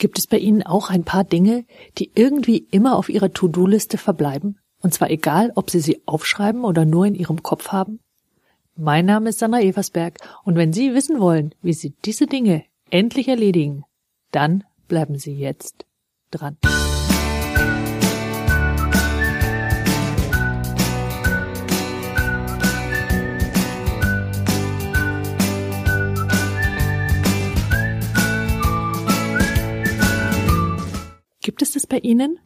Gibt es bei Ihnen auch ein paar Dinge, die irgendwie immer auf Ihrer To-Do-Liste verbleiben? Und zwar egal, ob Sie sie aufschreiben oder nur in Ihrem Kopf haben? Mein Name ist Sandra Eversberg und wenn Sie wissen wollen, wie Sie diese Dinge endlich erledigen, dann bleiben Sie jetzt dran. Gibt es das bei Ihnen?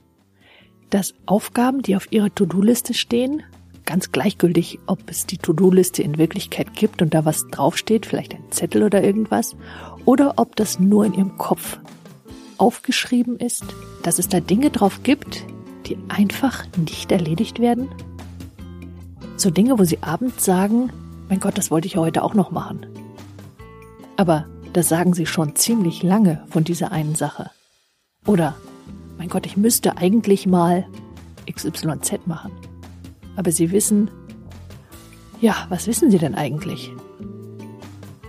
Dass Aufgaben, die auf Ihrer To-Do-Liste stehen, ganz gleichgültig, ob es die To-Do-Liste in Wirklichkeit gibt und da was draufsteht, vielleicht ein Zettel oder irgendwas, oder ob das nur in Ihrem Kopf aufgeschrieben ist, dass es da Dinge drauf gibt, die einfach nicht erledigt werden? So Dinge, wo Sie abends sagen, mein Gott, das wollte ich heute auch noch machen. Aber das sagen Sie schon ziemlich lange von dieser einen Sache. Oder mein Gott, ich müsste eigentlich mal XYZ machen. Aber Sie wissen, ja, was wissen Sie denn eigentlich?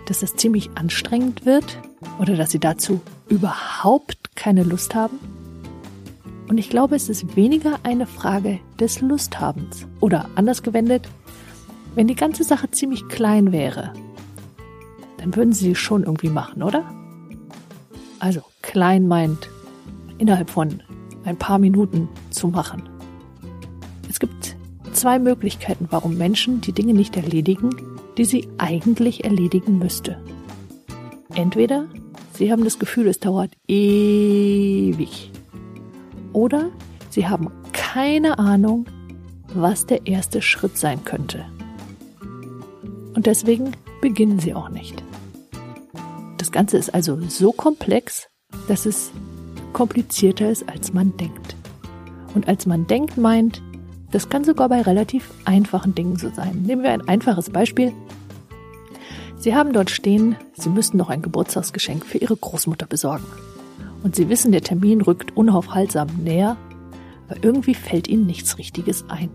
Dass das ziemlich anstrengend wird oder dass Sie dazu überhaupt keine Lust haben? Und ich glaube, es ist weniger eine Frage des Lusthabens. Oder anders gewendet, wenn die ganze Sache ziemlich klein wäre, dann würden Sie sie schon irgendwie machen, oder? Also, klein meint innerhalb von ein paar Minuten zu machen. Es gibt zwei Möglichkeiten, warum Menschen die Dinge nicht erledigen, die sie eigentlich erledigen müsste. Entweder sie haben das Gefühl, es dauert ewig. Oder sie haben keine Ahnung, was der erste Schritt sein könnte. Und deswegen beginnen sie auch nicht. Das Ganze ist also so komplex, dass es komplizierter ist, als man denkt. Und als man denkt, meint, das kann sogar bei relativ einfachen Dingen so sein. Nehmen wir ein einfaches Beispiel. Sie haben dort stehen, Sie müssen noch ein Geburtstagsgeschenk für Ihre Großmutter besorgen. Und Sie wissen, der Termin rückt unaufhaltsam näher, aber irgendwie fällt Ihnen nichts Richtiges ein.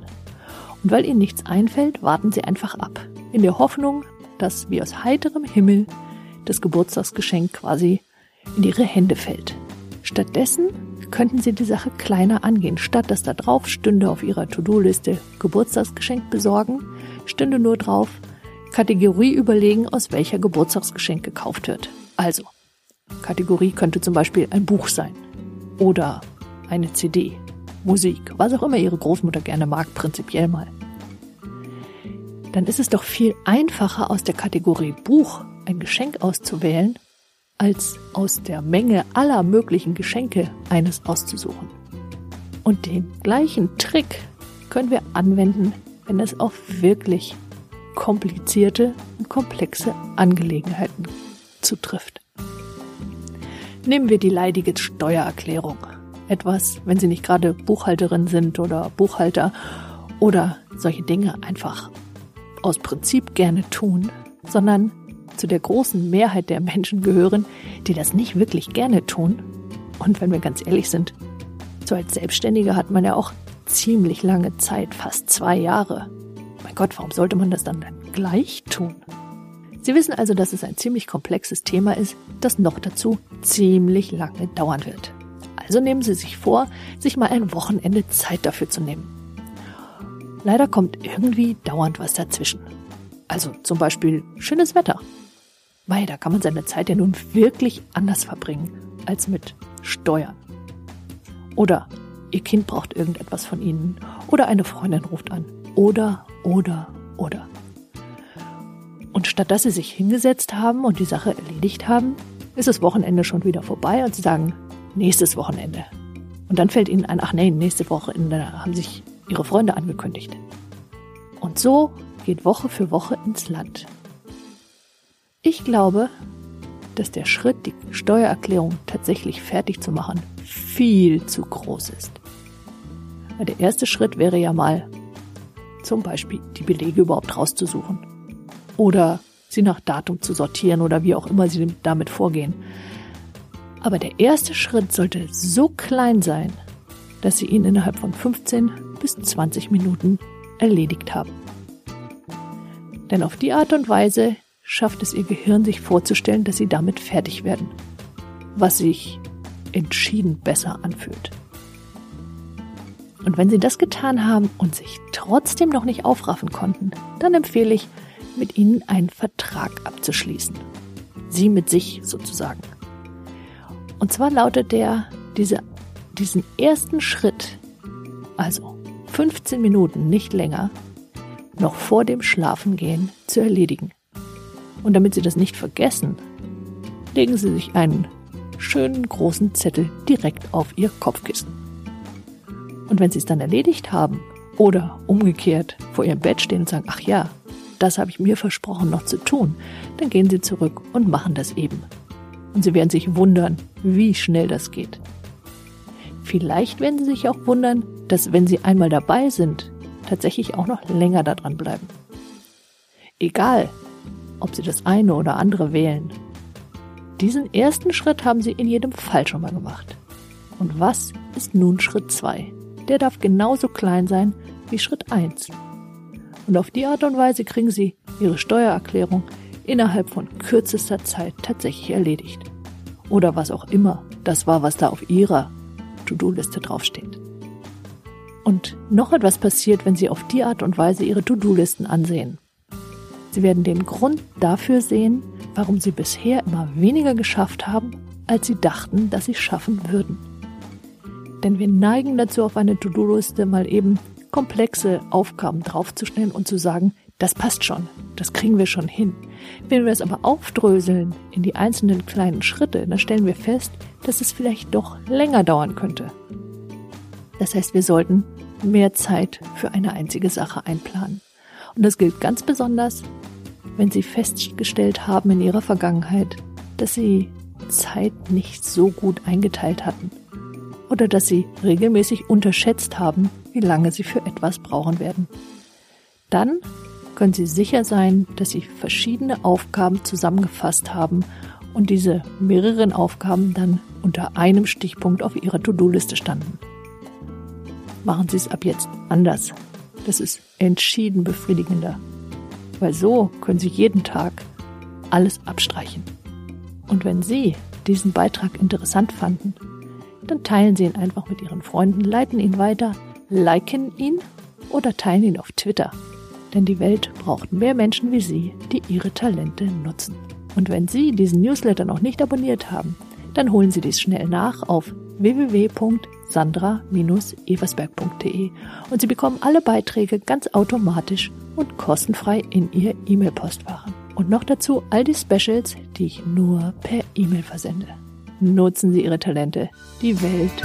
Und weil Ihnen nichts einfällt, warten Sie einfach ab, in der Hoffnung, dass wie aus heiterem Himmel das Geburtstagsgeschenk quasi in Ihre Hände fällt. Stattdessen könnten Sie die Sache kleiner angehen. Statt dass da drauf stünde auf Ihrer To-Do-Liste Geburtstagsgeschenk besorgen, stünde nur drauf Kategorie überlegen, aus welcher Geburtstagsgeschenk gekauft wird. Also, Kategorie könnte zum Beispiel ein Buch sein oder eine CD, Musik, was auch immer Ihre Großmutter gerne mag, prinzipiell mal. Dann ist es doch viel einfacher, aus der Kategorie Buch ein Geschenk auszuwählen, als aus der Menge aller möglichen Geschenke eines auszusuchen. Und den gleichen Trick können wir anwenden, wenn es auf wirklich komplizierte und komplexe Angelegenheiten zutrifft. Nehmen wir die leidige Steuererklärung. Etwas, wenn Sie nicht gerade Buchhalterin sind oder Buchhalter oder solche Dinge einfach aus Prinzip gerne tun, sondern zu der großen Mehrheit der Menschen gehören, die das nicht wirklich gerne tun. Und wenn wir ganz ehrlich sind, so als Selbstständiger hat man ja auch ziemlich lange Zeit, fast zwei Jahre. Mein Gott, warum sollte man das dann, dann gleich tun? Sie wissen also, dass es ein ziemlich komplexes Thema ist, das noch dazu ziemlich lange dauern wird. Also nehmen Sie sich vor, sich mal ein Wochenende Zeit dafür zu nehmen. Leider kommt irgendwie dauernd was dazwischen. Also zum Beispiel schönes Wetter Mei, da kann man seine Zeit ja nun wirklich anders verbringen als mit Steuern. Oder ihr Kind braucht irgendetwas von ihnen. Oder eine Freundin ruft an. Oder, oder, oder. Und statt dass sie sich hingesetzt haben und die Sache erledigt haben, ist das Wochenende schon wieder vorbei und sie sagen, nächstes Wochenende. Und dann fällt ihnen ein, ach nee, nächste Wochenende haben sich ihre Freunde angekündigt. Und so geht Woche für Woche ins Land. Ich glaube, dass der Schritt, die Steuererklärung tatsächlich fertig zu machen, viel zu groß ist. Der erste Schritt wäre ja mal zum Beispiel die Belege überhaupt rauszusuchen oder sie nach Datum zu sortieren oder wie auch immer sie damit vorgehen. Aber der erste Schritt sollte so klein sein, dass sie ihn innerhalb von 15 bis 20 Minuten erledigt haben. Denn auf die Art und Weise schafft es ihr Gehirn sich vorzustellen, dass sie damit fertig werden. Was sich entschieden besser anfühlt. Und wenn Sie das getan haben und sich trotzdem noch nicht aufraffen konnten, dann empfehle ich, mit Ihnen einen Vertrag abzuschließen. Sie mit sich sozusagen. Und zwar lautet der, diese, diesen ersten Schritt, also 15 Minuten, nicht länger, noch vor dem Schlafengehen zu erledigen. Und damit Sie das nicht vergessen, legen Sie sich einen schönen großen Zettel direkt auf Ihr Kopfkissen. Und wenn Sie es dann erledigt haben oder umgekehrt vor Ihrem Bett stehen und sagen, ach ja, das habe ich mir versprochen noch zu tun, dann gehen Sie zurück und machen das eben. Und Sie werden sich wundern, wie schnell das geht. Vielleicht werden Sie sich auch wundern, dass wenn Sie einmal dabei sind, tatsächlich auch noch länger daran bleiben. Egal, ob Sie das eine oder andere wählen, diesen ersten Schritt haben Sie in jedem Fall schon mal gemacht. Und was ist nun Schritt 2? Der darf genauso klein sein wie Schritt 1. Und auf die Art und Weise kriegen Sie Ihre Steuererklärung innerhalb von kürzester Zeit tatsächlich erledigt. Oder was auch immer das war, was da auf Ihrer To-Do-Liste draufsteht. Und noch etwas passiert, wenn Sie auf die Art und Weise Ihre To-Do-Listen ansehen. Sie werden den Grund dafür sehen, warum sie bisher immer weniger geschafft haben, als sie dachten, dass sie schaffen würden. Denn wir neigen dazu, auf eine To-Do-Liste mal eben komplexe Aufgaben draufzustellen und zu sagen, das passt schon, das kriegen wir schon hin. Wenn wir es aber aufdröseln in die einzelnen kleinen Schritte, dann stellen wir fest, dass es vielleicht doch länger dauern könnte. Das heißt, wir sollten mehr Zeit für eine einzige Sache einplanen. Und das gilt ganz besonders, wenn Sie festgestellt haben in Ihrer Vergangenheit, dass Sie Zeit nicht so gut eingeteilt hatten oder dass Sie regelmäßig unterschätzt haben, wie lange Sie für etwas brauchen werden. Dann können Sie sicher sein, dass Sie verschiedene Aufgaben zusammengefasst haben und diese mehreren Aufgaben dann unter einem Stichpunkt auf Ihrer To-Do-Liste standen. Machen Sie es ab jetzt anders. Das ist entschieden befriedigender weil so können Sie jeden Tag alles abstreichen. Und wenn Sie diesen Beitrag interessant fanden, dann teilen Sie ihn einfach mit Ihren Freunden, leiten ihn weiter, liken ihn oder teilen ihn auf Twitter. Denn die Welt braucht mehr Menschen wie Sie, die ihre Talente nutzen. Und wenn Sie diesen Newsletter noch nicht abonniert haben, dann holen Sie dies schnell nach auf www.sandra-eversberg.de und Sie bekommen alle Beiträge ganz automatisch und kostenfrei in Ihr E-Mail-Postfach. Und noch dazu all die Specials, die ich nur per E-Mail versende. Nutzen Sie Ihre Talente. Die Welt